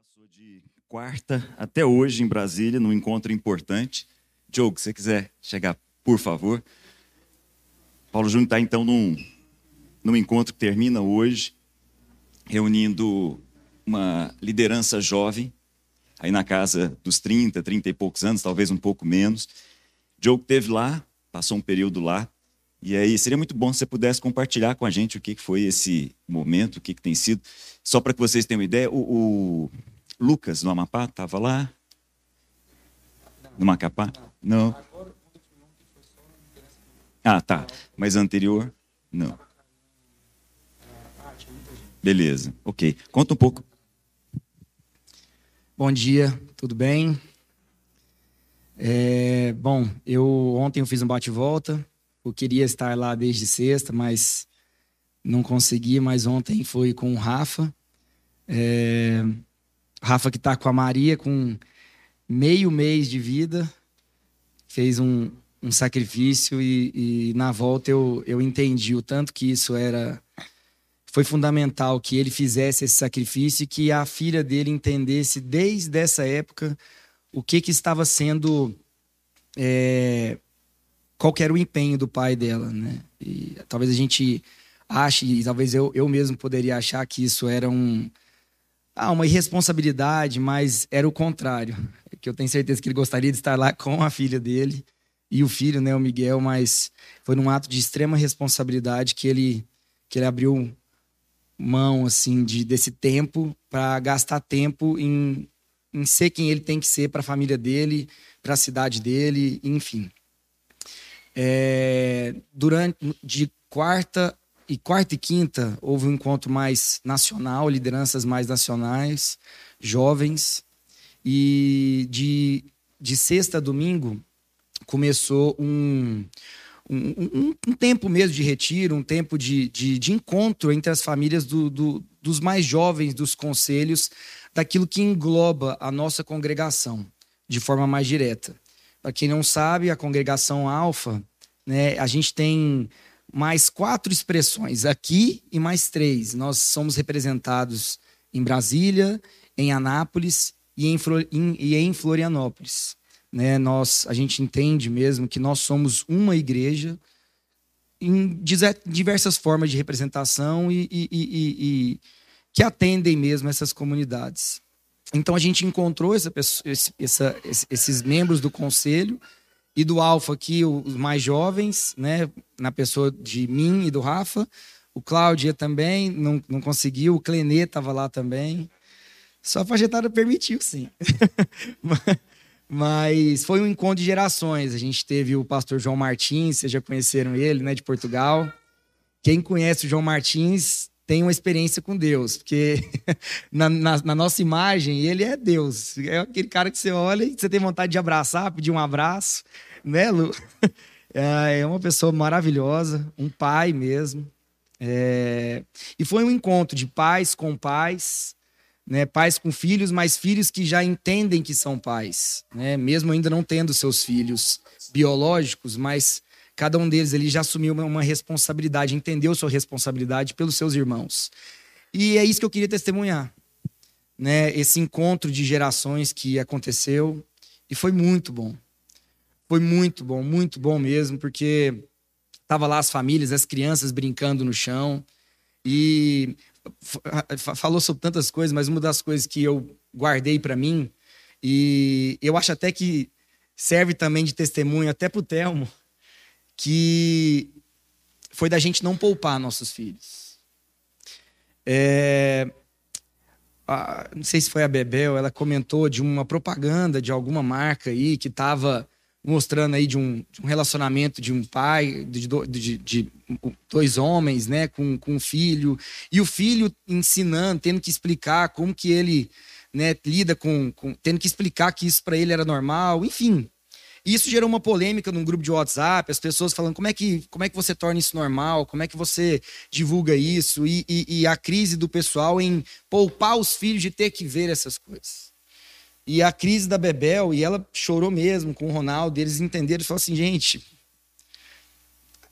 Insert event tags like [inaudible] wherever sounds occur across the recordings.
Passou de quarta até hoje em Brasília, num encontro importante. Diogo, se você quiser chegar, por favor. Paulo Júnior está então num, num encontro que termina hoje, reunindo uma liderança jovem, aí na casa dos 30, 30 e poucos anos, talvez um pouco menos. Diogo esteve lá, passou um período lá, e aí seria muito bom se você pudesse compartilhar com a gente o que foi esse momento, o que tem sido. Só para que vocês tenham uma ideia, o, o Lucas, no Amapá, estava lá? No Macapá? Não. Ah, tá. Mas anterior? Não. Beleza, ok. Conta um pouco. Bom dia, tudo bem? É, bom, eu ontem eu fiz um bate-volta. Eu queria estar lá desde sexta, mas não consegui. Mas ontem foi com o Rafa. É, Rafa que está com a Maria com meio mês de vida, fez um, um sacrifício e, e, na volta eu, eu entendi o tanto que isso era foi fundamental que ele fizesse esse sacrifício e que a filha dele entendesse desde essa época o que que estava sendo é, qual era o empenho do pai dela, né? E talvez a gente ache, e talvez eu, eu mesmo poderia achar que isso era um ah, uma irresponsabilidade, mas era o contrário. Que eu tenho certeza que ele gostaria de estar lá com a filha dele e o filho, né, o Miguel, mas foi num ato de extrema responsabilidade que ele que ele abriu mão assim de desse tempo para gastar tempo em, em ser quem ele tem que ser para a família dele, para a cidade dele, enfim. É, durante de quarta e quarta e quinta houve um encontro mais nacional, lideranças mais nacionais, jovens. E de, de sexta a domingo começou um, um, um, um, tempo mesmo de retiro, um tempo de, de, de encontro entre as famílias do, do, dos mais jovens dos conselhos, daquilo que engloba a nossa congregação de forma mais direta. Para quem não sabe, a congregação Alfa, né, a gente tem mais quatro expressões aqui e mais três. Nós somos representados em Brasília, em Anápolis e em, e em Florianópolis. Né? Nós, a gente entende mesmo que nós somos uma igreja em diversas formas de representação e, e, e, e que atendem mesmo essas comunidades. Então a gente encontrou essa, essa, esses membros do conselho e do Alfa aqui, os mais jovens, né? Na pessoa de mim e do Rafa. O Cláudia também não, não conseguiu. O Clenê estava lá também. Só a fajetada permitiu, sim. [laughs] Mas foi um encontro de gerações. A gente teve o pastor João Martins, vocês já conheceram ele, né, de Portugal. Quem conhece o João Martins tem uma experiência com Deus, porque [laughs] na, na, na, nossa imagem ele é Deus. É aquele cara que você olha e você tem vontade de abraçar, pedir um abraço, né, Lu? [laughs] É, é uma pessoa maravilhosa, um pai mesmo. É... E foi um encontro de pais com pais, né? pais com filhos, mas filhos que já entendem que são pais, né? mesmo ainda não tendo seus filhos biológicos, mas Cada um deles ele já assumiu uma responsabilidade, entendeu sua responsabilidade pelos seus irmãos. E é isso que eu queria testemunhar. Né? Esse encontro de gerações que aconteceu e foi muito bom. Foi muito bom, muito bom mesmo, porque tava lá as famílias, as crianças brincando no chão e falou sobre tantas coisas, mas uma das coisas que eu guardei para mim e eu acho até que serve também de testemunho até para o Telmo, que foi da gente não poupar nossos filhos. É, a, não sei se foi a Bebel, ela comentou de uma propaganda de alguma marca aí que estava mostrando aí de um, de um, relacionamento de um pai, de, de, de, dois homens, né, com, com um filho, e o filho ensinando, tendo que explicar como que ele né, lida com, com tendo que explicar que isso para ele era normal, enfim. Isso gerou uma polêmica num grupo de WhatsApp, as pessoas falando como é que, como é que você torna isso normal, como é que você divulga isso, e, e, e a crise do pessoal em poupar os filhos de ter que ver essas coisas. E a crise da Bebel, e ela chorou mesmo com o Ronaldo, eles entenderam e falaram assim, gente,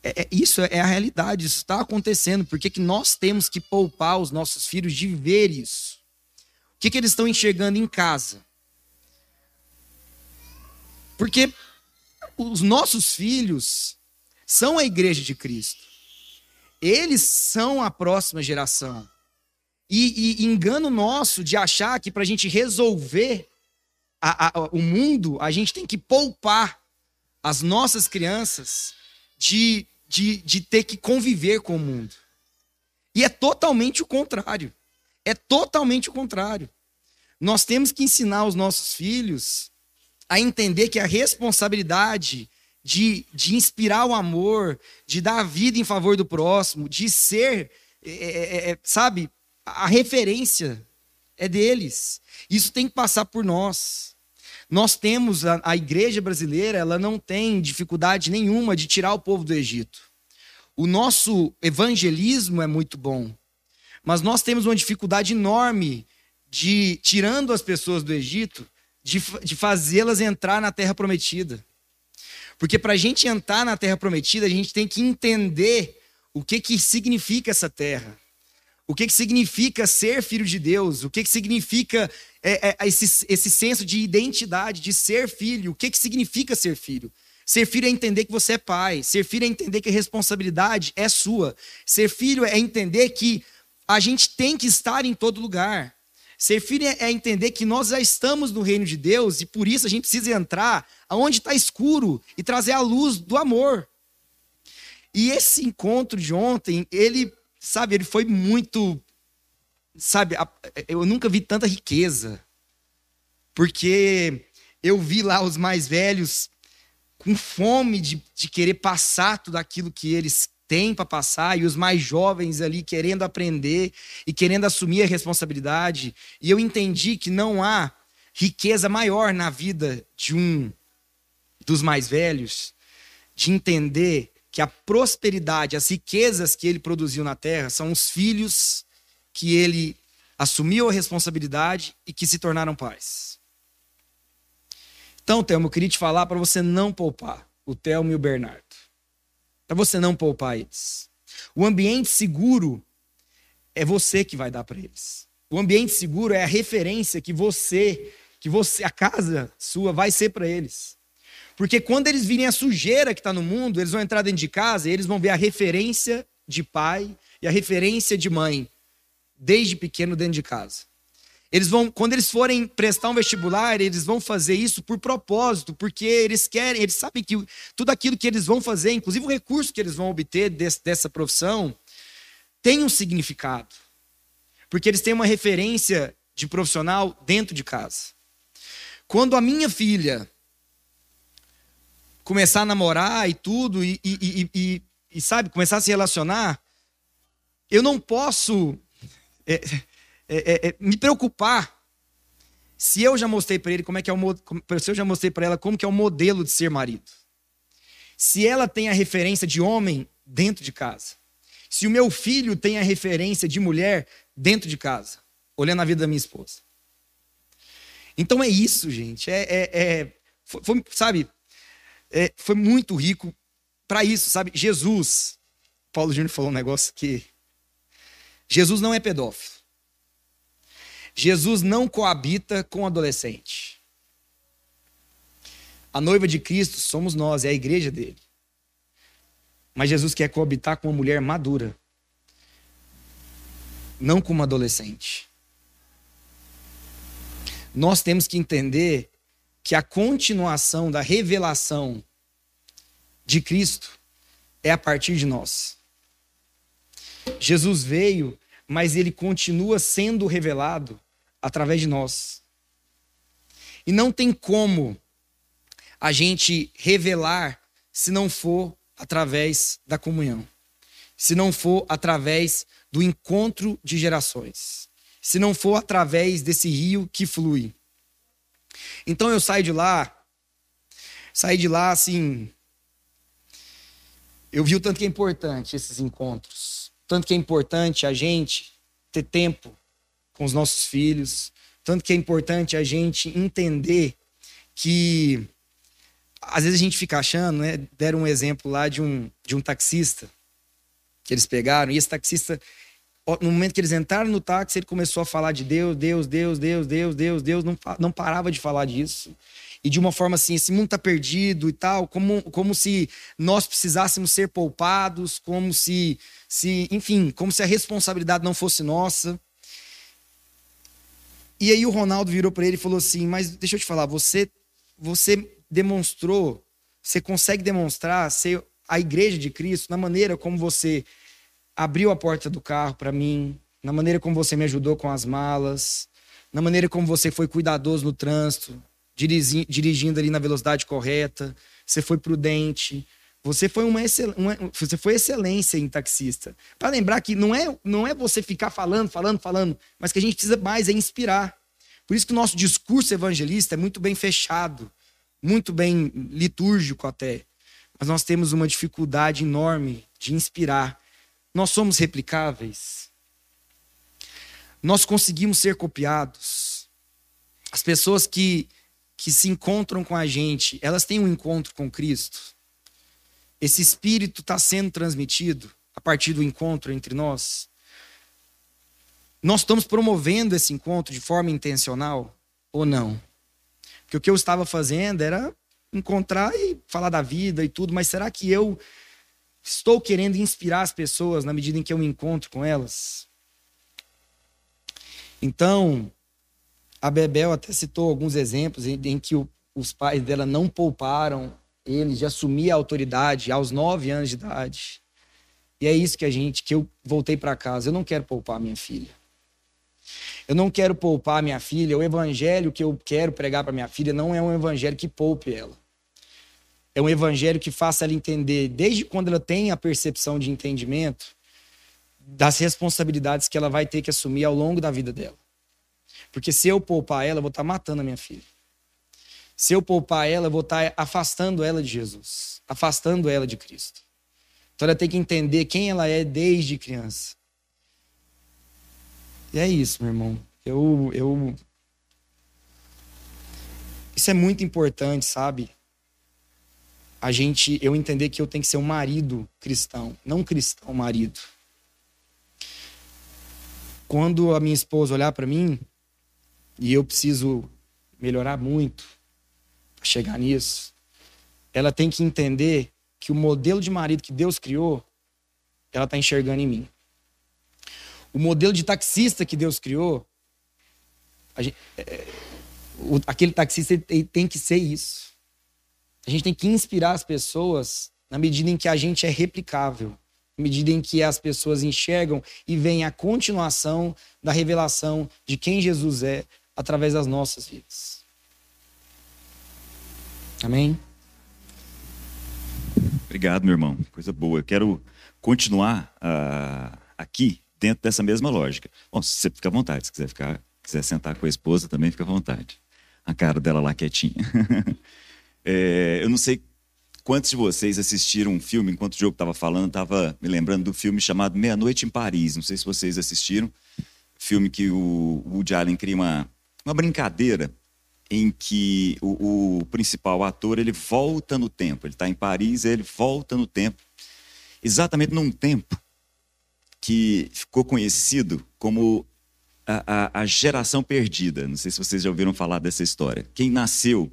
é, é, isso é a realidade, isso está acontecendo, por que, que nós temos que poupar os nossos filhos de ver isso? que, que eles estão enxergando em casa? Porque os nossos filhos são a igreja de Cristo. Eles são a próxima geração. E, e engano nosso de achar que para a gente resolver a, a, o mundo, a gente tem que poupar as nossas crianças de, de, de ter que conviver com o mundo. E é totalmente o contrário. É totalmente o contrário. Nós temos que ensinar os nossos filhos a entender que a responsabilidade de, de inspirar o amor, de dar a vida em favor do próximo, de ser, é, é, é, sabe, a referência é deles. Isso tem que passar por nós. Nós temos, a, a igreja brasileira, ela não tem dificuldade nenhuma de tirar o povo do Egito. O nosso evangelismo é muito bom, mas nós temos uma dificuldade enorme de, tirando as pessoas do Egito, de, de fazê-las entrar na terra prometida. Porque para a gente entrar na terra prometida, a gente tem que entender o que, que significa essa terra. O que, que significa ser filho de Deus? O que, que significa é, é, esse, esse senso de identidade, de ser filho? O que, que significa ser filho? Ser filho é entender que você é pai. Ser filho é entender que a responsabilidade é sua. Ser filho é entender que a gente tem que estar em todo lugar. Ser filho é, é entender que nós já estamos no reino de Deus e por isso a gente precisa entrar aonde está escuro e trazer a luz do amor. E esse encontro de ontem, ele, sabe, ele foi muito. Sabe, eu nunca vi tanta riqueza. Porque eu vi lá os mais velhos com fome de, de querer passar tudo aquilo que eles tem para passar e os mais jovens ali querendo aprender e querendo assumir a responsabilidade. E eu entendi que não há riqueza maior na vida de um dos mais velhos de entender que a prosperidade, as riquezas que ele produziu na terra são os filhos que ele assumiu a responsabilidade e que se tornaram pais. Então, Thelma, eu queria te falar para você não poupar o Thelma e o Bernardo para você não poupar eles. O ambiente seguro é você que vai dar para eles. O ambiente seguro é a referência que você, que você, a casa sua vai ser para eles. Porque quando eles virem a sujeira que está no mundo, eles vão entrar dentro de casa e eles vão ver a referência de pai e a referência de mãe desde pequeno dentro de casa. Eles vão, quando eles forem prestar um vestibular, eles vão fazer isso por propósito, porque eles querem, eles sabem que tudo aquilo que eles vão fazer, inclusive o recurso que eles vão obter desse, dessa profissão, tem um significado. Porque eles têm uma referência de profissional dentro de casa. Quando a minha filha começar a namorar e tudo, e, e, e, e, sabe, começar a se relacionar, eu não posso. É, é, é, é, me preocupar se eu já mostrei para ele como é que é o se eu já mostrei para ela como que é o modelo de ser marido. Se ela tem a referência de homem dentro de casa. Se o meu filho tem a referência de mulher dentro de casa, olhando a vida da minha esposa. Então é isso, gente. É, é, é foi, foi, sabe, é, foi muito rico para isso, sabe? Jesus, Paulo Júnior falou um negócio que Jesus não é pedófilo. Jesus não coabita com adolescente. A noiva de Cristo somos nós, é a igreja dele. Mas Jesus quer coabitar com uma mulher madura, não com uma adolescente. Nós temos que entender que a continuação da revelação de Cristo é a partir de nós. Jesus veio, mas ele continua sendo revelado através de nós. E não tem como a gente revelar se não for através da comunhão, se não for através do encontro de gerações, se não for através desse rio que flui. Então eu saio de lá, saí de lá assim. Eu vi o tanto que é importante esses encontros, tanto que é importante a gente ter tempo com os nossos filhos. Tanto que é importante a gente entender que às vezes a gente fica achando, né? Deram um exemplo lá de um, de um taxista que eles pegaram, e esse taxista no momento que eles entraram no táxi, ele começou a falar de Deus, Deus, Deus, Deus, Deus, Deus, Deus, não, não parava de falar disso. E de uma forma assim, esse mundo está perdido e tal, como, como se nós precisássemos ser poupados, como se, se, enfim, como se a responsabilidade não fosse nossa. E aí o Ronaldo virou para ele e falou assim: Mas deixa eu te falar, você, você demonstrou, você consegue demonstrar ser a igreja de Cristo na maneira como você abriu a porta do carro para mim, na maneira como você me ajudou com as malas, na maneira como você foi cuidadoso no trânsito, dirigindo ali na velocidade correta, você foi prudente, você foi uma, excel, uma você foi excelência em taxista. Para lembrar que não é, não é você ficar falando, falando, falando, mas que a gente precisa mais é inspirar. Por isso que o nosso discurso evangelista é muito bem fechado, muito bem litúrgico até. Mas nós temos uma dificuldade enorme de inspirar. Nós somos replicáveis. Nós conseguimos ser copiados. As pessoas que, que se encontram com a gente, elas têm um encontro com Cristo. Esse espírito está sendo transmitido a partir do encontro entre nós. Nós estamos promovendo esse encontro de forma intencional ou não? Porque o que eu estava fazendo era encontrar e falar da vida e tudo, mas será que eu estou querendo inspirar as pessoas na medida em que eu me encontro com elas? Então, a Bebel até citou alguns exemplos em, que o, os pais dela não pouparam ele de assumir a autoridade aos nove anos de idade. E é isso que a gente, que eu voltei para casa. Eu não quero poupar minha filha. Eu não quero poupar minha filha. O evangelho que eu quero pregar para minha filha não é um evangelho que poupe ela. É um evangelho que faça ela entender, desde quando ela tem a percepção de entendimento, das responsabilidades que ela vai ter que assumir ao longo da vida dela. Porque se eu poupar ela, eu vou estar matando a minha filha. Se eu poupar ela, eu vou estar afastando ela de Jesus, afastando ela de Cristo. Então ela tem que entender quem ela é desde criança. E é isso, meu irmão. Eu, eu... Isso é muito importante, sabe? A gente, eu entender que eu tenho que ser um marido cristão, não cristão marido. Quando a minha esposa olhar para mim, e eu preciso melhorar muito, chegar nisso, ela tem que entender que o modelo de marido que Deus criou, ela está enxergando em mim. O modelo de taxista que Deus criou, gente, é, o, aquele taxista tem, tem que ser isso. A gente tem que inspirar as pessoas na medida em que a gente é replicável, na medida em que as pessoas enxergam e veem a continuação da revelação de quem Jesus é através das nossas vidas. Amém? Obrigado, meu irmão. Coisa boa. Eu quero continuar uh, aqui dentro dessa mesma lógica. Bom, se você fica à vontade, se quiser ficar, quiser sentar com a esposa, também fica à vontade. A cara dela lá quietinha. [laughs] é, eu não sei quantos de vocês assistiram um filme, enquanto o jogo estava falando, estava me lembrando do filme chamado Meia-Noite em Paris. Não sei se vocês assistiram. Filme que o Woody Allen cria uma, uma brincadeira em que o, o, principal ator ele volta no tempo. Ele está em Paris, ele volta no tempo, exatamente num tempo que ficou conhecido como a, a, a geração perdida. Não sei se vocês já ouviram falar dessa história. Quem nasceu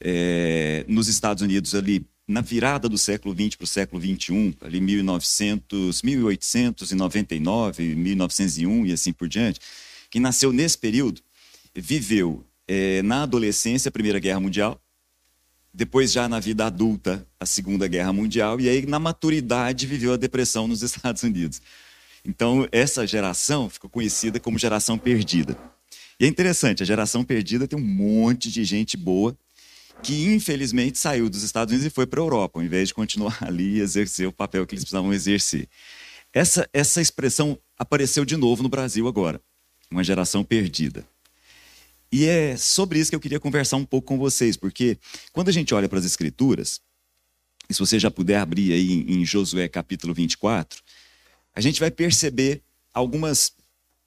é, nos Estados Unidos ali na virada do século XX para o século XXI, ali 1900, 1899, 1901 e assim por diante, quem nasceu nesse período viveu é, na adolescência, a Primeira Guerra Mundial, depois já na vida adulta, a Segunda Guerra Mundial, e aí na maturidade viveu a depressão nos [laughs] Estados Unidos. Então, essa geração ficou conhecida como geração perdida. E é interessante, a geração perdida tem um monte de gente boa que infelizmente saiu dos Estados Unidos e foi para a Europa, ao invés de continuar [laughs] ali e exercer o papel que eles precisavam exercer. Essa, essa expressão apareceu de novo no Brasil agora, uma geração perdida. E é sobre isso que eu queria conversar um pouco com vocês, porque quando a gente olha para as Escrituras, e se você já puder abrir aí em Josué capítulo 24, a gente vai perceber algumas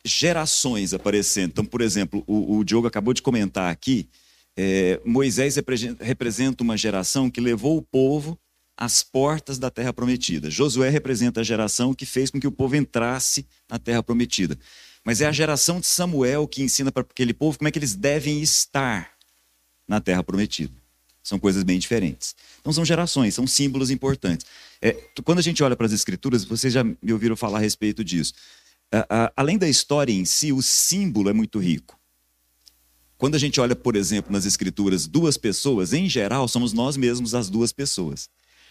gerações aparecendo. Então, por exemplo, o, o Diogo acabou de comentar aqui, é, Moisés representa uma geração que levou o povo as portas da terra prometida. Josué representa a geração que fez com que o povo entrasse na terra prometida. Mas é a geração de Samuel que ensina para aquele povo como é que eles devem estar na terra prometida. São coisas bem diferentes. Então são gerações, são símbolos importantes. É, quando a gente olha para as escrituras, vocês já me ouviram falar a respeito disso. além da história em si, o símbolo é muito rico. Quando a gente olha, por exemplo, nas escrituras, duas pessoas, em geral, somos nós mesmos as duas pessoas.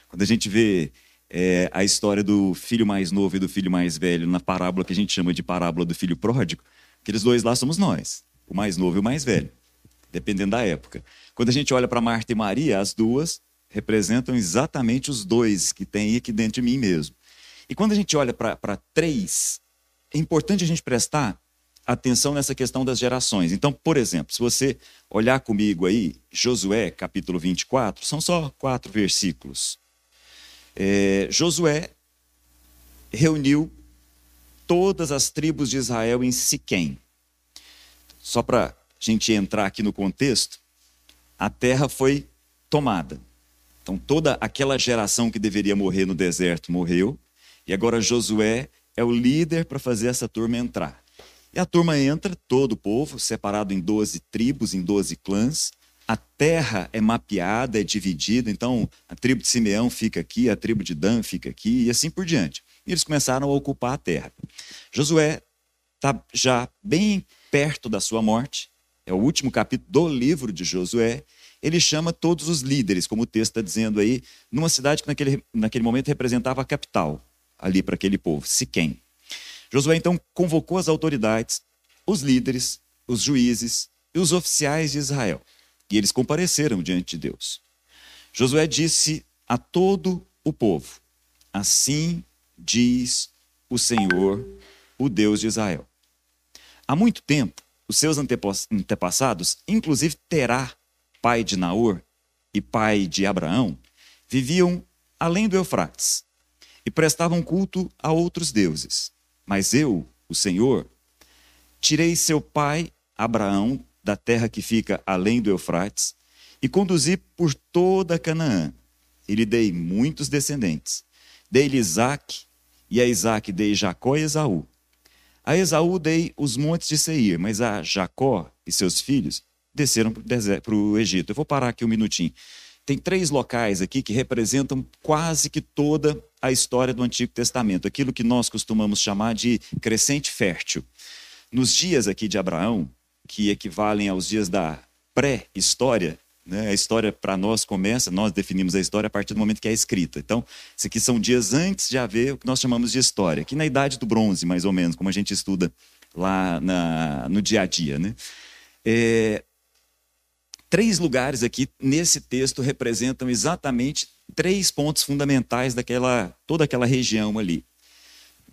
Quando a gente vê é, a história do filho mais novo e do filho mais velho na parábola que a gente chama de parábola do filho pródigo, aqueles dois lá somos nós, o mais novo e o mais velho, dependendo da época. Quando a gente olha para Marta e Maria, as duas representam exatamente os dois que tem aqui dentro de mim mesmo. E quando a gente olha para três, é importante a gente prestar atenção nessa questão das gerações. Então, por exemplo, se você olhar comigo aí, Josué, capítulo 24, são só quatro versículos. É, Josué reuniu todas as tribos de Israel em Siquém. Só para a gente entrar aqui no contexto, a terra foi tomada. Então, toda aquela geração que deveria morrer no deserto morreu, e agora Josué é o líder para fazer essa turma entrar. E a turma entra, todo o povo, separado em 12 tribos, em 12 clãs. A terra é mapeada, é dividida, então a tribo de Simeão fica aqui, a tribo de Dan fica aqui e assim por diante. E eles começaram a ocupar a terra. Josué está já bem perto da sua morte, é o último capítulo do livro de Josué. Ele chama todos os líderes, como o texto está dizendo aí, numa cidade que naquele, naquele momento representava a capital ali para aquele povo, Siquém. Josué então convocou as autoridades, os líderes, os juízes e os oficiais de Israel. E eles compareceram diante de Deus. Josué disse a todo o povo: Assim diz o Senhor, o Deus de Israel. Há muito tempo, os seus antepassados, inclusive Terá, pai de Naor e pai de Abraão, viviam além do Eufrates e prestavam culto a outros deuses. Mas eu, o Senhor, tirei seu pai, Abraão, da terra que fica além do Eufrates, e conduzi por toda Canaã. E lhe dei muitos descendentes. Dei-lhe Isaac, e a Isaac dei Jacó e Esaú. A Esaú dei os montes de Seir, mas a Jacó e seus filhos desceram para o Egito. Eu vou parar aqui um minutinho. Tem três locais aqui que representam quase que toda a história do Antigo Testamento, aquilo que nós costumamos chamar de crescente fértil. Nos dias aqui de Abraão, que equivalem aos dias da pré-história, né? a história para nós começa, nós definimos a história a partir do momento que é escrita. Então, isso aqui são dias antes de haver o que nós chamamos de história, que na idade do bronze, mais ou menos, como a gente estuda lá na, no dia a dia. Né? É, três lugares aqui nesse texto representam exatamente três pontos fundamentais daquela toda aquela região ali.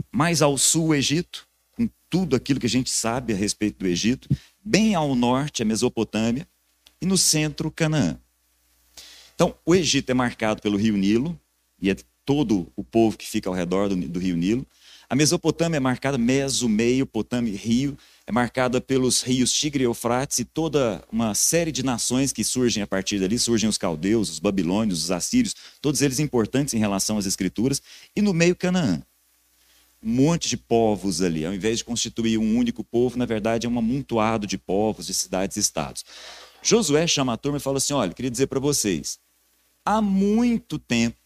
Mais ao sul, o Egito, com tudo aquilo que a gente sabe a respeito do Egito, bem ao norte, a Mesopotâmia, e no centro, Canaã. Então, o Egito é marcado pelo rio Nilo, e é todo o povo que fica ao redor do, do rio Nilo. A Mesopotâmia é marcada, Meso, meio, Potâmia, rio, é marcada pelos rios Tigre e Eufrates e toda uma série de nações que surgem a partir dali. Surgem os caldeus, os babilônios, os assírios, todos eles importantes em relação às escrituras. E no meio, Canaã. Um monte de povos ali. Ao invés de constituir um único povo, na verdade é um amontoado de povos, de cidades e estados. Josué chama a turma e fala assim: olha, queria dizer para vocês, há muito tempo,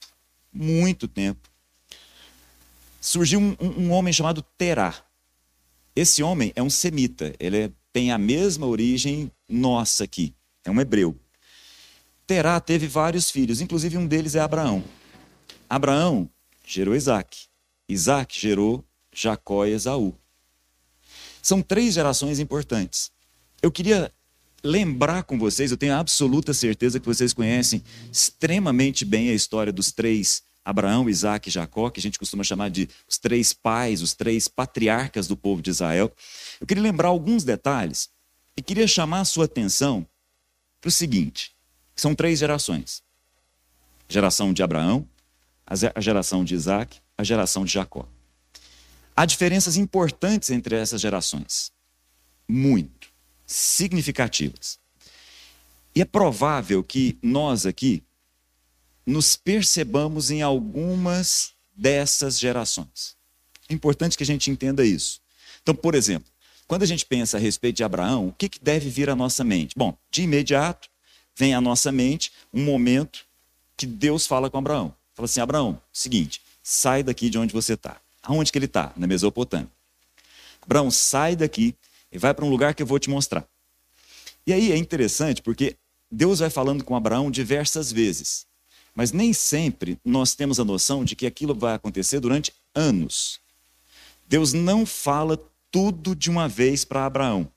muito tempo, surgiu um, um homem chamado Terá. Esse homem é um semita, ele é, tem a mesma origem nossa aqui, é um hebreu. Terá teve vários filhos, inclusive um deles é Abraão. Abraão gerou Isaac. Isaac gerou Jacó e Esaú. São três gerações importantes. Eu queria lembrar com vocês, eu tenho absoluta certeza que vocês conhecem extremamente bem a história dos três Abraão, Isaac e Jacó, que a gente costuma chamar de os três pais, os três patriarcas do povo de Israel. Eu queria lembrar alguns detalhes e queria chamar a sua atenção para o seguinte: são três gerações. A geração de Abraão, a geração de Isaac, a geração de Jacó. Há diferenças importantes entre essas gerações. Muito significativas. E é provável que nós aqui nos percebamos em algumas dessas gerações. É importante que a gente entenda isso. Então, por exemplo, quando a gente pensa a respeito de Abraão, o que, que deve vir à nossa mente? Bom, de imediato vem à nossa mente um momento que Deus fala com Abraão. Fala assim: Abraão, seguinte, sai daqui de onde você está. Aonde que ele está? Na Mesopotâmia. Abraão, sai daqui e vai para um lugar que eu vou te mostrar. E aí é interessante porque Deus vai falando com Abraão diversas vezes, mas nem sempre nós temos a noção de que aquilo vai acontecer durante anos. Deus não fala tudo de uma vez para Abraão.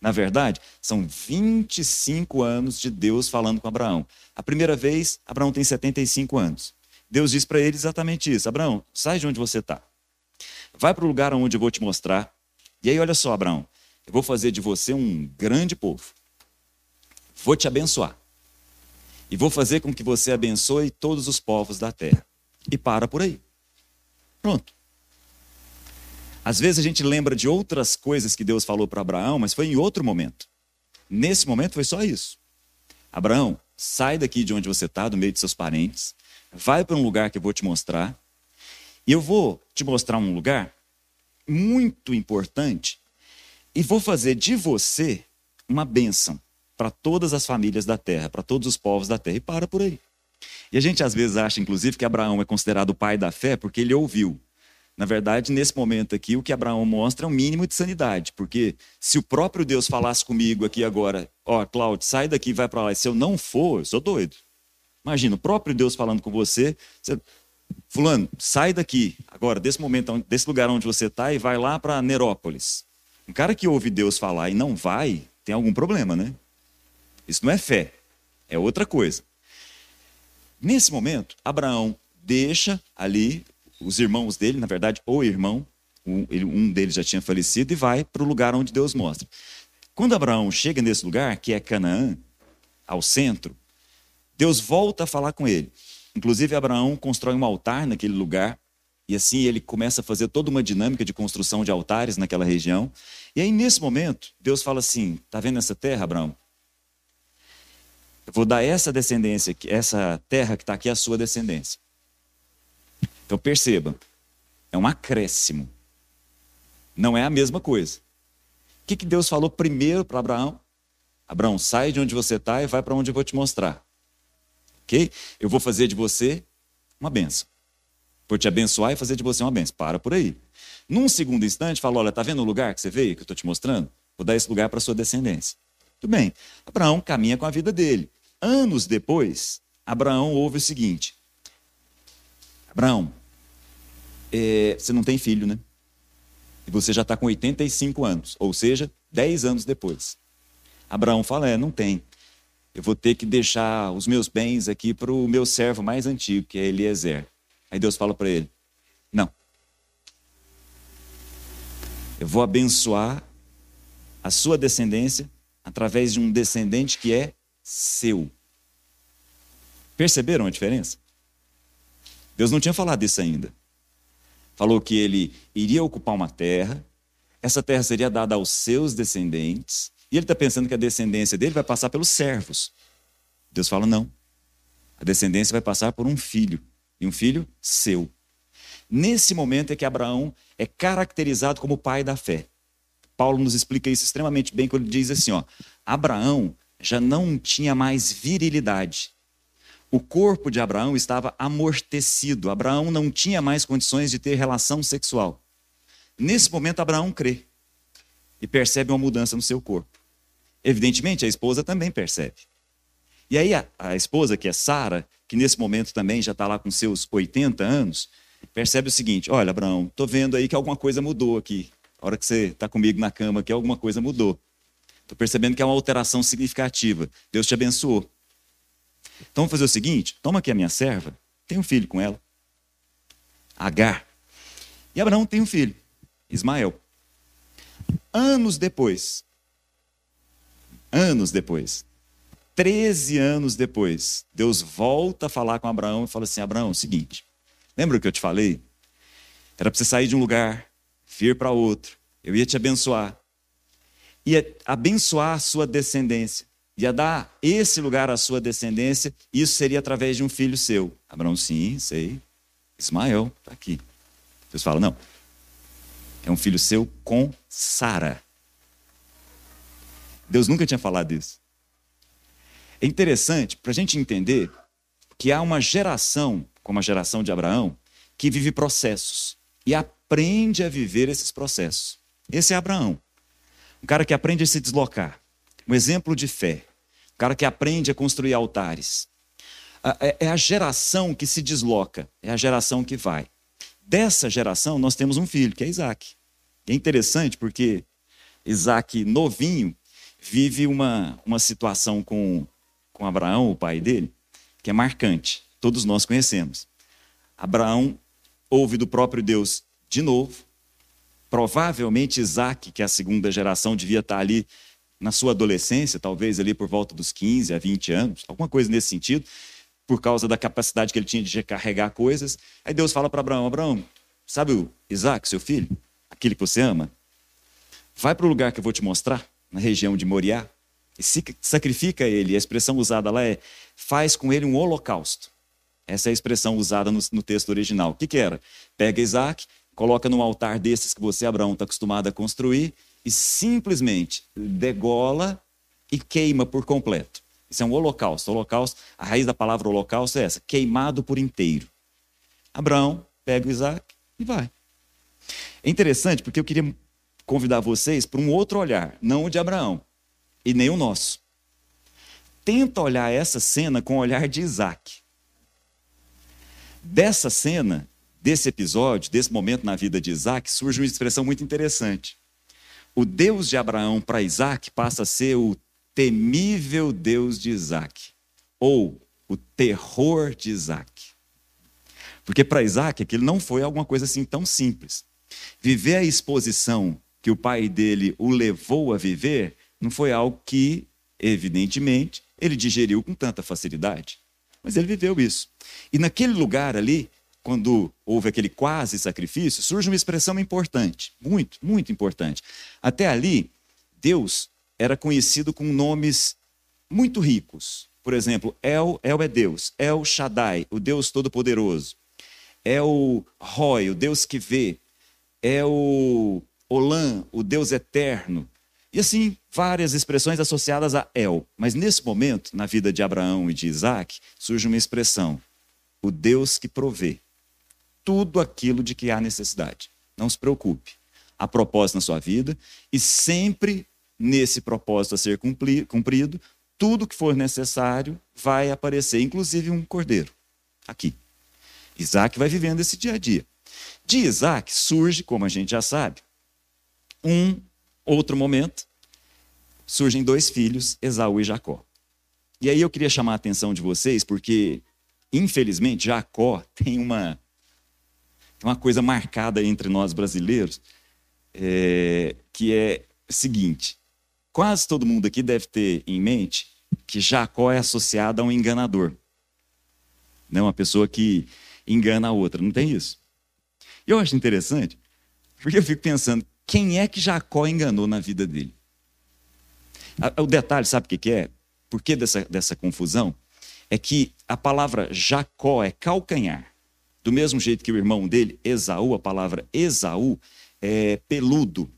Na verdade, são 25 anos de Deus falando com Abraão. A primeira vez, Abraão tem 75 anos. Deus diz para ele exatamente isso: Abraão, sai de onde você está. Vai para o lugar onde eu vou te mostrar. E aí, olha só, Abraão, eu vou fazer de você um grande povo. Vou te abençoar. E vou fazer com que você abençoe todos os povos da terra. E para por aí. Pronto. Às vezes a gente lembra de outras coisas que Deus falou para Abraão, mas foi em outro momento. Nesse momento foi só isso. Abraão, sai daqui de onde você está, do meio de seus parentes, vai para um lugar que eu vou te mostrar, e eu vou te mostrar um lugar muito importante, e vou fazer de você uma bênção para todas as famílias da terra, para todos os povos da terra, e para por aí. E a gente às vezes acha, inclusive, que Abraão é considerado o pai da fé porque ele ouviu. Na verdade, nesse momento aqui, o que Abraão mostra é um mínimo de sanidade, porque se o próprio Deus falasse comigo aqui agora, ó, oh, Cláudio, sai daqui vai para lá, e se eu não for, eu sou doido. Imagina, o próprio Deus falando com você, você Fulano, sai daqui, agora, desse momento, desse lugar onde você está e vai lá para Nerópolis. Um cara que ouve Deus falar e não vai, tem algum problema, né? Isso não é fé, é outra coisa. Nesse momento, Abraão deixa ali os irmãos dele, na verdade, o irmão, um deles já tinha falecido, e vai para o lugar onde Deus mostra. Quando Abraão chega nesse lugar, que é Canaã, ao centro, Deus volta a falar com ele. Inclusive, Abraão constrói um altar naquele lugar, e assim ele começa a fazer toda uma dinâmica de construção de altares naquela região. E aí, nesse momento, Deus fala assim: Está vendo essa terra, Abraão? Eu vou dar essa descendência, essa terra que está aqui, a sua descendência. Então perceba, é um acréscimo. Não é a mesma coisa. O que, que Deus falou primeiro para Abraão? Abraão, sai de onde você está e vai para onde eu vou te mostrar. Ok? Eu vou fazer de você uma benção. Vou te abençoar e fazer de você uma benção. Para por aí. Num segundo instante, fala: olha, está vendo o lugar que você veio, que eu estou te mostrando? Vou dar esse lugar para sua descendência. Tudo bem. Abraão caminha com a vida dele. Anos depois, Abraão ouve o seguinte: Abraão, é, você não tem filho, né? E você já está com 85 anos, ou seja, 10 anos depois. Abraão fala: É, não tem. Eu vou ter que deixar os meus bens aqui para o meu servo mais antigo, que é Eliezer. Aí Deus fala para ele: Não. Eu vou abençoar a sua descendência através de um descendente que é seu. Perceberam a diferença? Deus não tinha falado isso ainda. Falou que ele iria ocupar uma terra, essa terra seria dada aos seus descendentes, e ele está pensando que a descendência dele vai passar pelos servos. Deus fala: não. A descendência vai passar por um filho, e um filho seu. Nesse momento é que Abraão é caracterizado como pai da fé. Paulo nos explica isso extremamente bem quando ele diz assim: ó, Abraão já não tinha mais virilidade, o corpo de Abraão estava amortecido. Abraão não tinha mais condições de ter relação sexual. Nesse momento, Abraão crê e percebe uma mudança no seu corpo. Evidentemente, a esposa também percebe. E aí, a, a esposa, que é Sara, que nesse momento também já está lá com seus 80 anos, percebe o seguinte: olha, Abraão, estou vendo aí que alguma coisa mudou aqui. A hora que você está comigo na cama, que alguma coisa mudou. Estou percebendo que é uma alteração significativa. Deus te abençoou. Então vamos fazer o seguinte: toma aqui a minha serva, tem um filho com ela, Agar. E Abraão tem um filho, Ismael. Anos depois, anos depois, 13 anos depois, Deus volta a falar com Abraão e fala assim: Abraão, é o seguinte, lembra o que eu te falei? Era para você sair de um lugar, vir para outro, eu ia te abençoar, ia abençoar a sua descendência. ia dar esse lugar à sua descendência, isso seria através de um filho seu. Abraão, sim, sei. Ismael, está aqui. Deus fala, não. É um filho seu com Sara. Deus nunca tinha falado isso. É interessante para a gente entender que há uma geração, como a geração de Abraão, que vive processos e aprende a viver esses processos. Esse é Abraão. Um cara que aprende a se deslocar. Um exemplo de fé. Um cara que aprende a construir altares. É, é a geração que se desloca, é a geração que vai. Dessa geração, nós temos um filho, que é Isaac. É interessante porque Isaac, novinho, vive uma, uma situação com, com Abraão, o pai dele, que é marcante. Todos nós conhecemos. Abraão ouve do próprio Deus de novo. Provavelmente Isaac, que é a segunda geração, devia estar ali na sua adolescência, talvez ali por volta dos 15 a 20 anos, alguma coisa nesse sentido, por causa da capacidade que ele tinha de recarregar coisas. Aí Deus fala para Abraão: Abraão, sabe o Isaac, seu filho, aquele que você ama? Vai para o lugar que eu vou te mostrar, na região de Moriá, e sacrifica ele. A expressão usada lá é: faz com ele um holocausto. Essa é a expressão usada no, no texto original. O que, que era? Pega Isaac, coloca num altar desses que você, Abraão, está acostumado a construir e simplesmente degola e queima por completo. Isso é um holocausto. Holocausto, a raiz da palavra holocausto é essa: queimado por inteiro. Abraão pega o Isaac e vai. É interessante porque eu queria convidar vocês para um outro olhar, não o de Abraão e nem o nosso. Tenta olhar essa cena com o olhar de Isaac. Dessa cena, desse episódio, desse momento na vida de Isaac, surge uma expressão muito interessante. O Deus de Abraão para Isaac passa a ser o temível Deus de Isaac, ou o terror de Isaac. Porque para Isaac aquilo não foi alguma coisa assim tão simples. Viver a exposição que o pai dele o levou a viver não foi algo que, evidentemente, ele digeriu com tanta facilidade. Mas ele viveu isso. E naquele lugar ali, quando houve aquele quase sacrifício, surge uma expressão importante, muito, muito importante. Até ali, Deus era conhecido com nomes muito ricos. Por exemplo, El, El é Deus, El Shaddai, o Deus Todo-Poderoso. El Roy, o Deus que vê. El Olam, o Deus Eterno. E assim, várias expressões associadas a El. Mas nesse momento, na vida de Abraão e de Isaac, surge uma expressão: o Deus que provê tudo aquilo de que há necessidade. Não se preocupe. Há propósito na sua vida e sempre nesse propósito a ser cumprido, tudo que for necessário vai aparecer, inclusive um cordeiro. Aqui. Isaac vai vivendo esse dia a dia. De Isaac surge, como a gente já sabe, um outro momento, surgem dois filhos, Esaú e Jacó. E aí eu queria chamar a atenção de vocês, porque, infelizmente, Jacó [laughs] tem uma, uma coisa marcada entre nós brasileiros, é, que é o seguinte: Quase todo mundo aqui deve ter em mente que Jacó é associado a um enganador. Né? Uma pessoa que engana a outra. Não tem isso? E eu acho interessante, porque eu fico pensando, quem é que Jacó enganou na vida dele? O detalhe, sabe o que é? Por que dessa, dessa confusão? É que a palavra Jacó é calcanhar. Do mesmo jeito que o irmão dele, Esaú, a palavra Esaú é peludo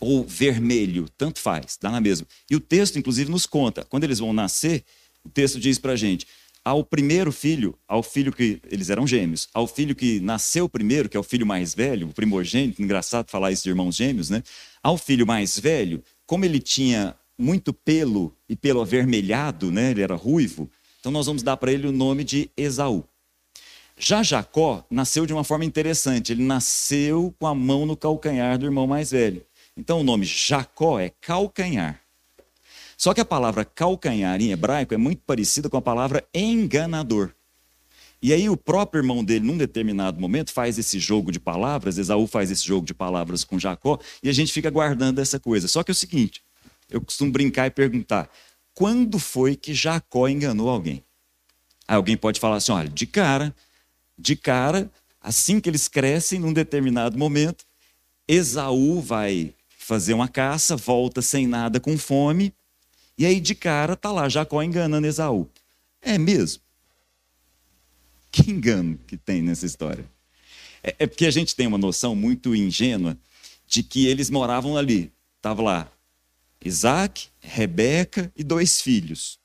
ou vermelho, tanto faz, dá na mesma. E o texto, inclusive, nos conta, quando eles vão nascer, o texto diz para gente, ao primeiro filho, ao filho que eles eram gêmeos, ao filho que nasceu primeiro, que é o filho mais velho, o primogênito, engraçado falar isso de irmãos gêmeos, né? Ao filho mais velho, como ele tinha muito pelo e pelo avermelhado, né? Ele era ruivo, então nós vamos dar para ele o nome de Esaú. Já Jacó nasceu de uma forma interessante, ele nasceu com a mão no calcanhar do irmão mais velho. Então o nome Jacó é calcanhar. Só que a palavra calcanhar em hebraico é muito parecida com a palavra enganador. E aí o próprio irmão dele, num determinado momento, faz esse jogo de palavras, Esaú faz esse jogo de palavras com Jacó, e a gente fica guardando essa coisa. Só que é o seguinte, eu costumo brincar e perguntar, quando foi que Jacó enganou alguém? Aí alguém pode falar assim, olha, de cara, de cara, assim que eles crescem, num determinado momento, Esaú vai fazer uma caça, volta sem nada, com fome, E aí, de cara, tá lá Jacó enganando Esaú. É mesmo? Que engano que tem nessa história. É, é porque a gente tem uma noção muito ingênua de que eles moravam ali. Estava lá Isaac, Rebeca e dois filhos.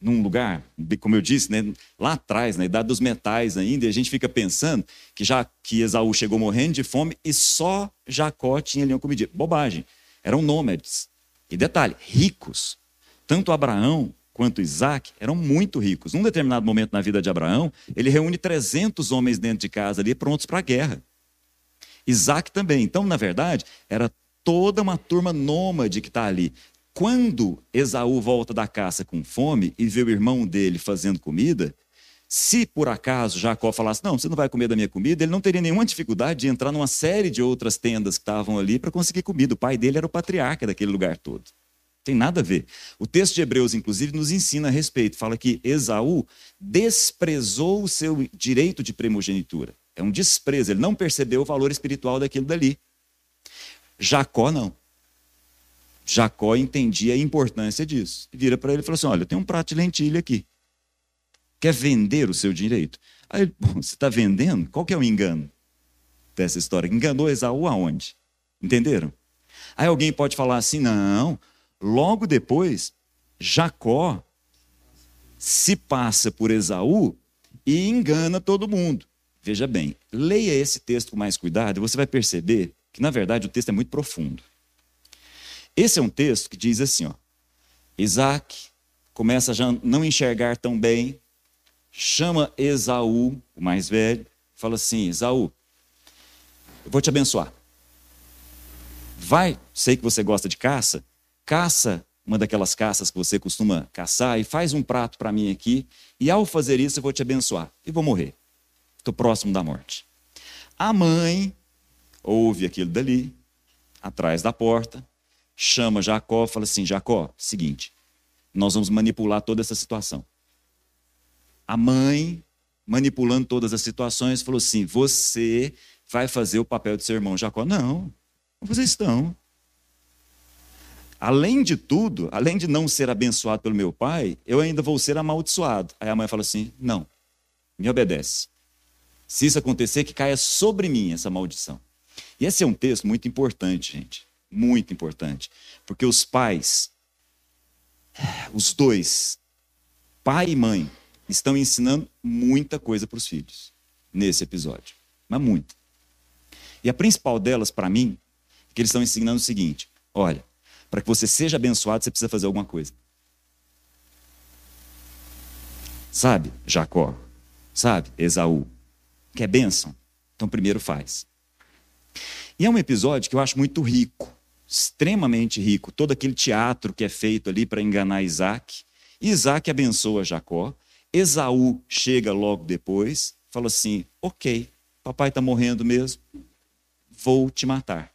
Num lugar, como eu disse, né, lá atrás, na idade dos metais ainda, e a gente fica pensando que já que Esaú chegou morrendo de fome e só Jacó tinha ali uma comida. Bobagem. Eram nômades. E detalhe, ricos. Tanto Abraão quanto Isaac eram muito ricos. Num determinado momento na vida de Abraão, ele reúne 300 homens dentro de casa ali prontos para a guerra. Isaac também. Então, na verdade, era toda uma turma nômade que está ali. Quando Esaú volta da caça com fome e vê o irmão dele fazendo comida, se por acaso Jacó falasse, não, você não vai comer da minha comida, ele não teria nenhuma dificuldade de entrar numa série de outras tendas que estavam ali para conseguir comida. O pai dele era o patriarca daquele lugar todo. Tem nada a ver. O texto de Hebreus, inclusive, nos ensina a respeito. Fala que Esaú desprezou o seu direito de primogenitura. É um desprezo, ele não percebeu o valor espiritual daquilo dali. Jacó não. Jacó entendia a importância disso. Vira para ele e falou assim: Olha, eu tenho um prato de lentilha aqui. Quer vender o seu direito? Aí ele, você está vendendo? Qual que é o engano dessa história? Enganou Esaú aonde? Entenderam? Aí alguém pode falar assim: não, logo depois, Jacó se passa por Esaú e engana todo mundo. Veja bem, leia esse texto com mais cuidado e você vai perceber que, na verdade, o texto é muito profundo. Esse é um texto que diz assim: ó, Isaac começa a já não enxergar tão bem, chama Esaú, o mais velho, fala assim: Esaú, eu vou te abençoar. Vai, sei que você gosta de caça, caça uma daquelas caças que você costuma caçar e faz um prato para mim aqui, e ao fazer isso eu vou te abençoar e vou morrer. Estou próximo da morte. A mãe ouve aquilo dali, atrás da porta, chama Jacó, fala assim: Jacó, seguinte, nós vamos manipular toda essa situação. A mãe, manipulando todas as situações, falou assim: Você vai fazer o papel de seu irmão Jacó. Não, vocês estão. Além de tudo, além de não ser abençoado pelo meu pai, eu ainda vou ser amaldiçoado. Aí a mãe fala assim: Não, me obedece. Se isso acontecer, que caia sobre mim essa maldição. E esse é um texto muito importante, gente. Muito importante. Porque os pais, os dois, pai e mãe, estão ensinando muita coisa para os filhos nesse episódio. Mas muito. E a principal delas, para mim, é que eles estão ensinando o seguinte: olha, para que você seja abençoado, você precisa fazer alguma coisa. Sabe, Jacó? Sabe, Esaú? Quer bênção? Então primeiro faz. E é um episódio que eu acho muito rico, extremamente rico. Todo aquele teatro que é feito ali para enganar Isaac. Isaac abençoa Jacó. Esaú chega logo depois, fala assim: Ok, papai está morrendo mesmo, vou te matar.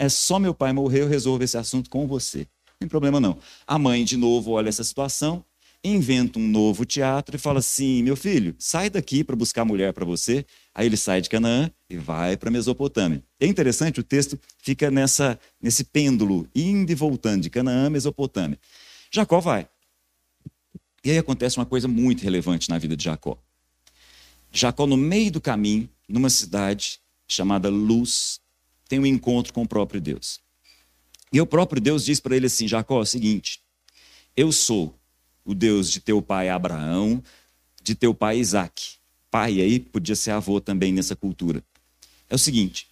É só meu pai morrer, eu resolvo esse assunto com você. Não tem problema não. A mãe, de novo, olha essa situação, inventa um novo teatro e fala assim: meu filho, sai daqui para buscar mulher para você. Aí ele sai de Canaã e vai para Mesopotâmia. É interessante, o texto fica nessa, nesse pêndulo, indo e voltando, de Canaã Mesopotâmia. Jacó vai. E aí acontece uma coisa muito relevante na vida de Jacó. Jacó, no meio do caminho, numa cidade chamada Luz, tem um encontro com o próprio Deus. E o próprio Deus diz para ele assim: Jacó, é o seguinte, eu sou o Deus de teu pai Abraão, de teu pai Isaac. Pai aí podia ser avô também nessa cultura. É o seguinte: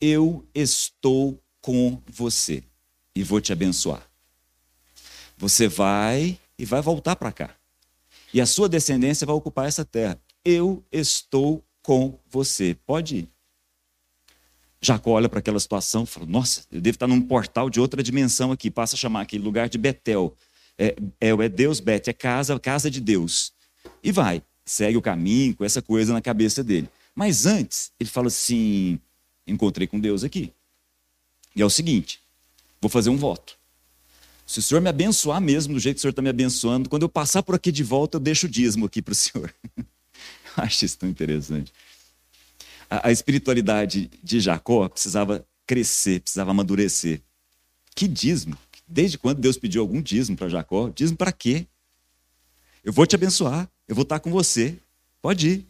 eu estou com você e vou te abençoar. Você vai e vai voltar para cá. E a sua descendência vai ocupar essa terra. Eu estou com você. Pode ir. Jacó olha para aquela situação e fala: Nossa, eu devo estar num portal de outra dimensão aqui. Passa a chamar aquele lugar de Betel é, é, é Deus Bet, é casa, casa de Deus. E vai, segue o caminho com essa coisa na cabeça dele. Mas antes, ele fala assim: encontrei com Deus aqui. E é o seguinte: vou fazer um voto. Se o senhor me abençoar mesmo do jeito que o senhor está me abençoando, quando eu passar por aqui de volta, eu deixo o dízimo aqui para o senhor. [laughs] Acho isso tão interessante. A, espiritualidade de Jacó precisava crescer, precisava amadurecer. Que dízimo? Desde quando Deus pediu algum dízimo para Jacó? Dízimo para quê? Eu vou te abençoar, eu vou estar com você. Pode ir.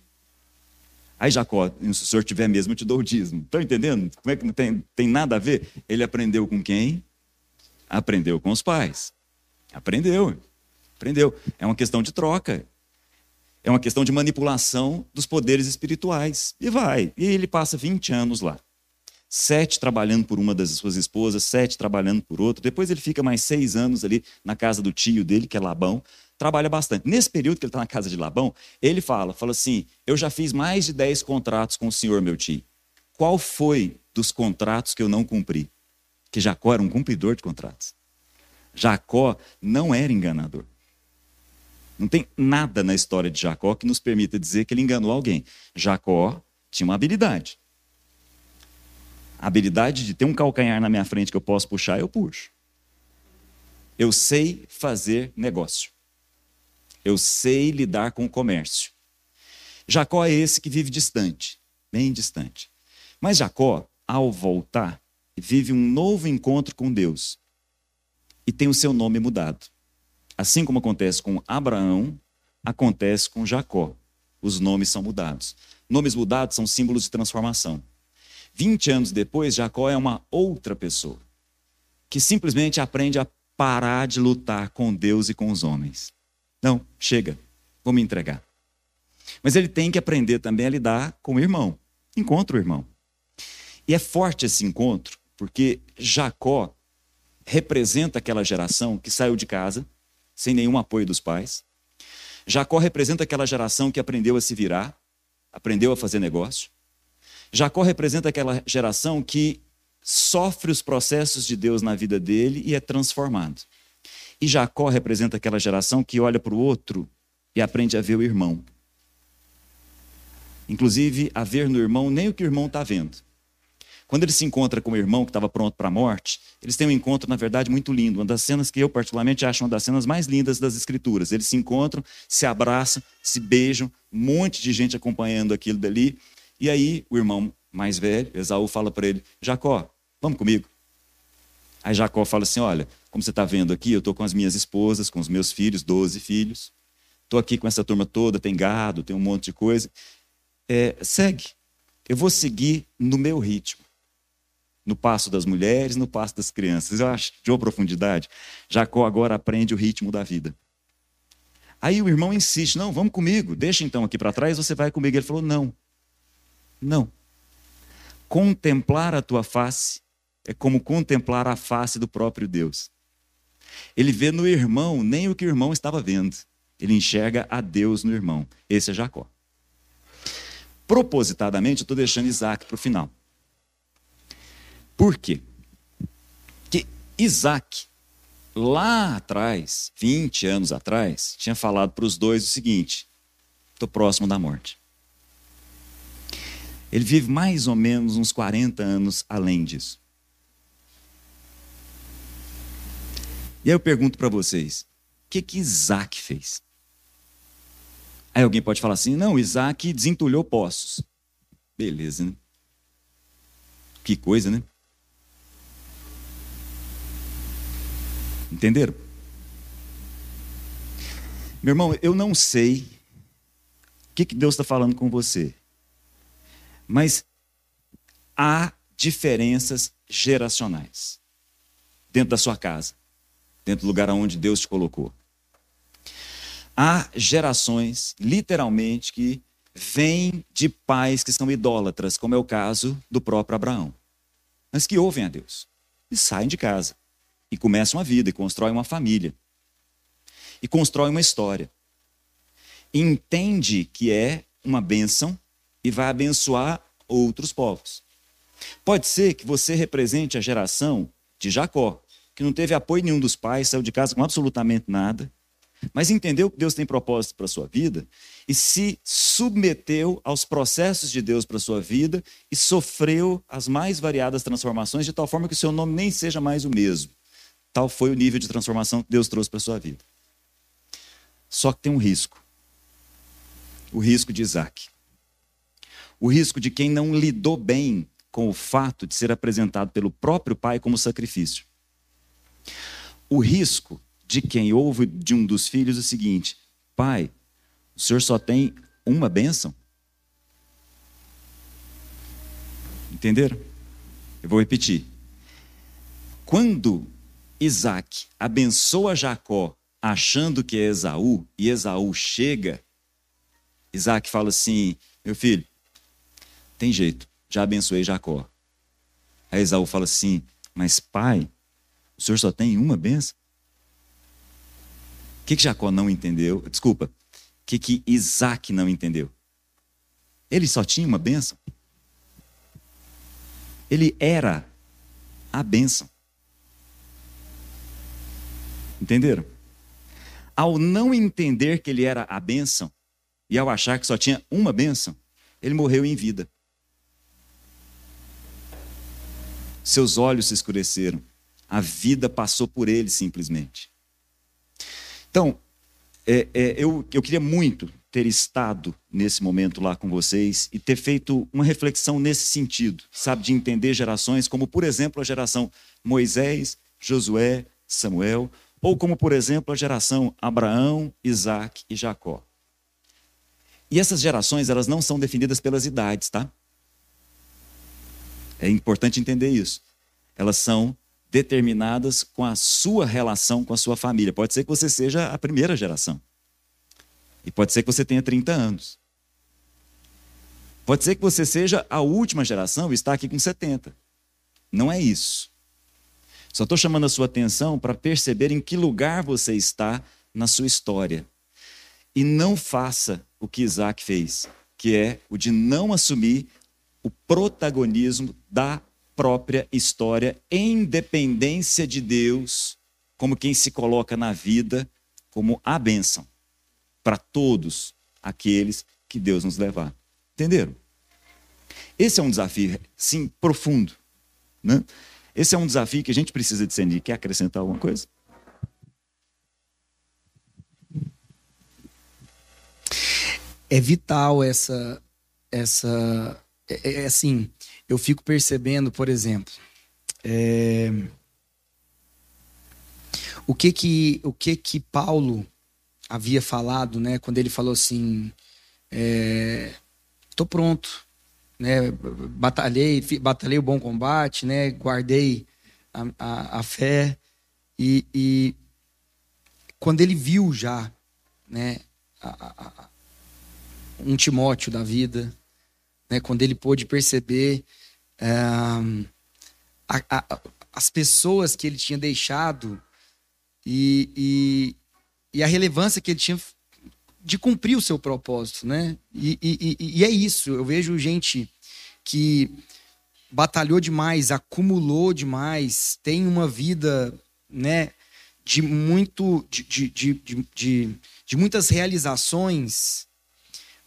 Aí Jacó, se o senhor tiver mesmo, eu te dou o dízimo. Estão entendendo? Como é que não tem, tem nada a ver? Ele aprendeu com quem? Aprendeu com os pais. Aprendeu. Aprendeu. É uma questão de troca. É uma questão de manipulação dos poderes espirituais. E vai. E ele passa 20 anos lá. Sete trabalhando por uma das suas esposas, sete trabalhando por outra. Depois ele fica mais seis anos ali na casa do tio dele, que é Labão. Trabalha bastante. Nesse período que ele está na casa de Labão, ele fala, fala assim, eu já fiz mais de dez contratos com o senhor, meu tio. Qual foi dos contratos que eu não cumpri? Que Jacó era um cumpridor de contratos. Jacó não era enganador. Não tem nada na história de Jacó que nos permita dizer que ele enganou alguém. Jacó tinha uma habilidade. A habilidade de ter um calcanhar na minha frente que eu posso puxar, eu puxo. Eu sei fazer negócio. Eu sei lidar com o comércio. Jacó é esse que vive distante, bem distante. Mas Jacó, ao voltar, vive um novo encontro com Deus e tem o seu nome mudado. Assim como acontece com Abraão, acontece com Jacó. Os nomes são mudados. Nomes mudados são símbolos de transformação. 20 anos depois, Jacó é uma outra pessoa que simplesmente aprende a parar de lutar com Deus e com os homens. Não, chega, vou me entregar. Mas ele tem que aprender também a lidar com o irmão. Encontra o irmão. E é forte esse encontro, porque Jacó representa aquela geração que saiu de casa, sem nenhum apoio dos pais. Jacó representa aquela geração que aprendeu a se virar, aprendeu a fazer negócio. Jacó representa aquela geração que sofre os processos de Deus na vida dele e é transformado. E Jacó representa aquela geração que olha para o outro e aprende a ver o irmão. Inclusive, a ver no irmão nem o que o irmão está vendo. Quando ele se encontra com o irmão que estava pronto para a morte, eles têm um encontro, na verdade, muito lindo. Uma das cenas que eu, particularmente, acho uma das cenas mais lindas das Escrituras. Eles se encontram, se abraçam, se beijam, um monte de gente acompanhando aquilo dali. E aí, o irmão mais velho, Esaú, fala para ele: Jacó, vamos comigo. Aí Jacó fala assim: Olha, como você está vendo aqui, eu estou com as minhas esposas, com os meus filhos, 12 filhos. Estou aqui com essa turma toda, tem gado, tem um monte de coisa. É, segue. Eu vou seguir no meu ritmo no passo das mulheres, no passo das crianças. Eu acho uma profundidade. Jacó agora aprende o ritmo da vida. Aí o irmão insiste: não, vamos comigo, deixa então aqui para trás, você vai comigo. Ele falou: não, não. Contemplar a tua face é como contemplar a face do próprio Deus. Ele vê no irmão nem o que o irmão estava vendo. Ele enxerga a Deus no irmão. Esse é Jacó. Propositadamente, eu estou deixando Isaac para o final. Por quê? Que Isaac, lá atrás, 20 anos atrás, tinha falado para os dois o seguinte: estou próximo da morte. Ele vive mais ou menos uns 40 anos além disso. E aí eu pergunto para vocês: o que, que Isaac fez? Aí alguém pode falar assim: não, Isaac desentulhou poços. Beleza, né? Que coisa, né? Entenderam? Meu irmão, eu não sei o que, Deus está falando com você, mas há diferenças geracionais dentro da sua casa, dentro do lugar onde Deus te colocou. Há gerações, literalmente, que vêm de pais que são idólatras, como é o caso do próprio Abraão, mas que ouvem a Deus e saem de casa e começa uma vida, e constrói uma família. E constrói uma história. Entende que é uma bênção e vai abençoar outros povos. Pode ser que você represente a geração de Jacó, que não teve apoio nenhum dos pais, saiu de casa com absolutamente nada, mas entendeu que Deus tem propósito para a sua vida e se submeteu aos processos de Deus para a sua vida e sofreu as mais variadas transformações, de tal forma que o seu nome nem seja mais o mesmo. Tal foi o nível de transformação que Deus trouxe para sua vida. Só que tem um risco. O risco de Isaac. O risco de quem não lidou bem com o fato de ser apresentado pelo próprio pai como sacrifício. o risco de quem ouve de um dos filhos o seguinte: pai, o senhor só tem uma bênção? Entenderam? Eu vou repetir. Quando Isaac abençoa Jacó achando que é Esaú, e Esaú chega, Isaac fala assim: Meu filho, tem jeito, já abençoei Jacó. Aí Esaú fala assim: Mas pai, o senhor só tem uma benção? O que, que Jacó não entendeu? Desculpa, o que, que Isaac não entendeu? Ele só tinha uma benção. Ele era a bênção. Entenderam? Ao não entender que ele era a bênção, e ao achar que só tinha uma bênção, ele morreu em vida. Seus olhos se escureceram. A vida passou por ele simplesmente. Então, é, é, eu, eu queria muito ter estado nesse momento lá com vocês e ter feito uma reflexão nesse sentido, sabe, de entender gerações como, por exemplo, a geração Moisés, Josué, Samuel, ou como, por exemplo, a geração Abraão, Isaac e Jacó. E essas gerações, elas não são definidas pelas idades, tá? É importante entender isso. Elas são determinadas com a sua relação com a sua família. Pode ser que você seja a primeira geração. E pode ser que você tenha 30 anos. Pode ser que você seja a última geração e está aqui com 70. Não é isso. Só estou chamando a sua atenção para perceber em que lugar você está na sua história. E não faça o que Isaac fez, que é o de não assumir o protagonismo da própria história em dependência de Deus, como quem se coloca na vida como a bênção para todos aqueles que Deus nos levar. Entenderam? Esse é um desafio, sim, profundo. Né? Esse é um desafio que a gente precisa discernir. Quer acrescentar alguma coisa? É vital essa, essa, é, é assim, eu fico percebendo, por exemplo, é, o que que o que que Paulo havia falado, né, quando ele falou assim, é, pronto, né, batalhei, batalhei o bom combate, né, guardei a, a, a fé. E, e, quando ele viu já, né, a, um Timóteo da vida, né, quando ele pôde perceber é, as pessoas que ele tinha deixado e, e, e, a relevância que ele tinha de cumprir o seu propósito, né? E, e, e é isso. Eu vejo gente que batalhou demais, acumulou demais, tem uma vida, né? De muito, de, de, de, de, muitas realizações,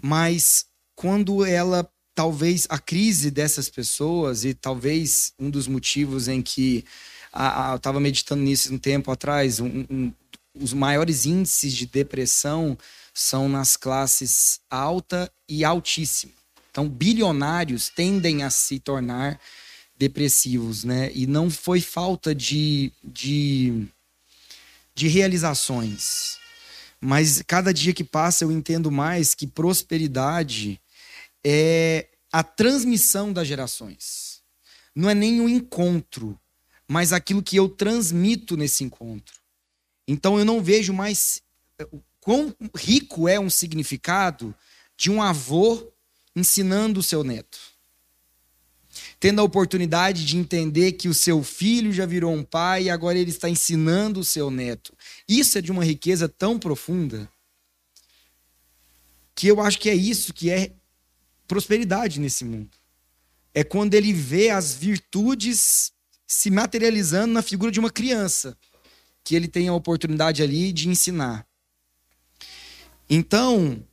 mas quando ela talvez a crise dessas pessoas e talvez um dos motivos em que a, a, eu estava meditando nisso um tempo atrás, um, um, os maiores índices de depressão são nas classes alta e altíssima. Então, bilionários tendem a se tornar depressivos, né? E não foi falta de, de, de realizações. Mas cada dia que passa eu entendo mais que prosperidade é a transmissão das gerações. Não é nem um encontro, mas aquilo que eu transmito nesse encontro. Então eu não vejo mais quão rico é um significado de um avô ensinando o seu neto. Tendo a oportunidade de entender que o seu filho já virou um pai e agora ele está ensinando o seu neto. Isso é de uma riqueza tão profunda que eu acho que é isso que é prosperidade nesse mundo. É quando ele vê as virtudes se materializando na figura de uma criança, que ele tem a oportunidade ali de ensinar. Então,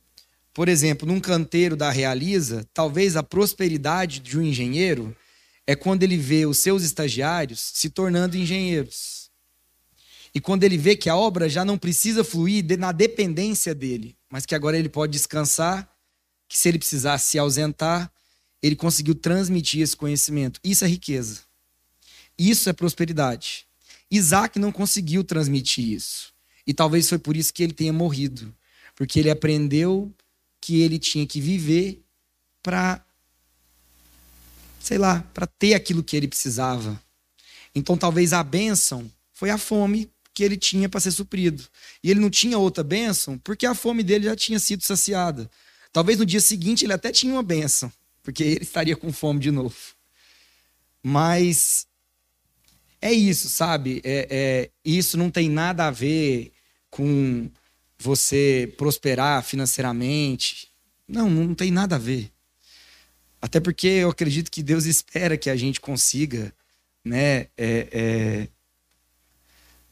por exemplo, num canteiro da Realiza, talvez a prosperidade de um engenheiro é quando ele vê os seus estagiários se tornando engenheiros. E quando ele vê que a obra já não precisa fluir na dependência dele, mas que agora ele pode descansar que se ele precisar se ausentar, ele conseguiu transmitir esse conhecimento. Isso é riqueza. Isso é prosperidade. Isaac não conseguiu transmitir isso. E talvez foi por isso que ele tenha morrido. Porque ele aprendeu que ele tinha que viver para, sei lá, para ter aquilo que ele precisava. Então talvez a bênção foi a fome que ele tinha para ser suprido. E ele não tinha outra bênção porque a fome dele já tinha sido saciada. Talvez no dia seguinte ele até tinha uma bênção, porque ele estaria com fome de novo. Mas é isso, sabe? É, é, isso não tem nada a ver com você prosperar financeiramente. Não, não tem nada a ver. Até porque eu acredito que Deus espera que a gente consiga, né, é, é,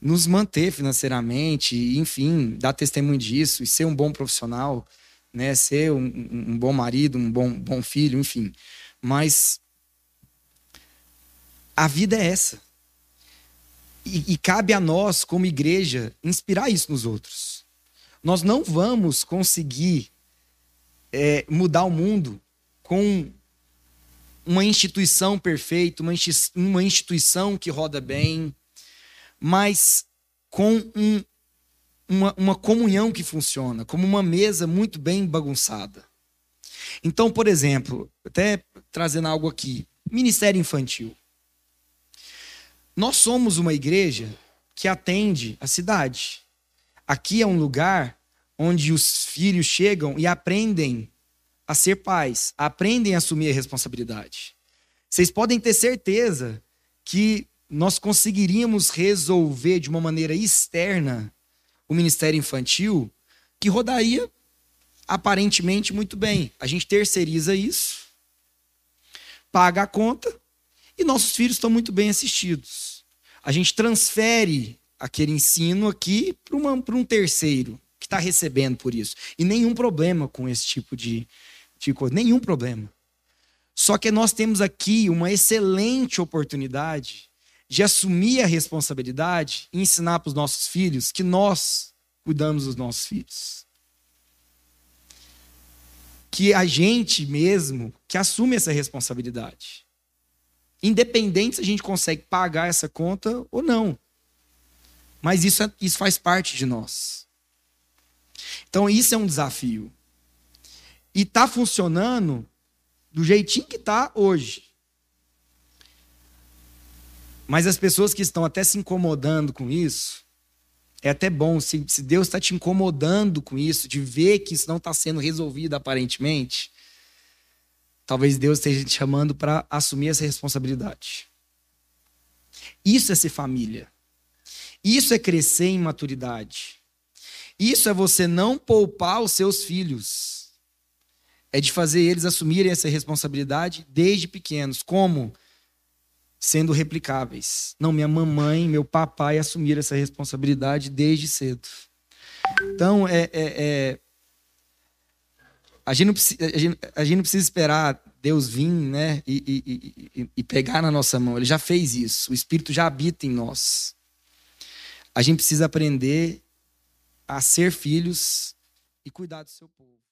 nos manter financeiramente, enfim, dar testemunho disso e ser um bom profissional, né, ser um, um bom marido, um bom, bom filho, enfim. Mas a vida é essa. E, e, cabe a nós, como igreja, inspirar isso nos outros. Nós não vamos conseguir é, mudar o mundo com uma instituição perfeita, uma, instituição que roda bem, mas com um, uma, uma comunhão que funciona, como uma mesa muito bem bagunçada. Então, por exemplo, até trazendo algo aqui, Ministério Infantil. Nós somos uma igreja que atende a cidade. Aqui é um lugar onde os filhos chegam e aprendem a ser pais, aprendem a assumir a responsabilidade. Vocês podem ter certeza que nós conseguiríamos resolver de uma maneira externa o ministério infantil que rodaria aparentemente muito bem. A gente terceiriza isso, paga a conta e nossos filhos estão muito bem assistidos. A gente transfere aquele ensino aqui para um terceiro que está recebendo por isso. E nenhum problema com esse tipo de, de coisa, nenhum problema. Só que nós temos aqui uma excelente oportunidade de assumir a responsabilidade e ensinar para os nossos filhos que nós cuidamos dos nossos filhos. Que a gente mesmo que assume essa responsabilidade. Independente se a gente consegue pagar essa conta ou não. Mas isso, é, isso faz parte de nós. Então, isso é um desafio. E está funcionando do jeitinho que está hoje. Mas as pessoas que estão até se incomodando com isso, é até bom, se, se Deus está te incomodando com isso, de ver que isso não está sendo resolvido aparentemente, Talvez Deus esteja te chamando para assumir essa responsabilidade. Isso é ser família. Isso é crescer em maturidade. Isso é você não poupar os seus filhos. É de fazer eles assumirem essa responsabilidade desde pequenos. Como? Sendo replicáveis. Não, minha mamãe, meu papai assumiram essa responsabilidade desde cedo. Então, é, é, é a gente, não precisa, a, gente, a gente não precisa esperar Deus vir né, e, e, e, pegar na nossa mão. Ele já fez isso. O Espírito já habita em nós. A gente precisa aprender a ser filhos e cuidar do seu povo.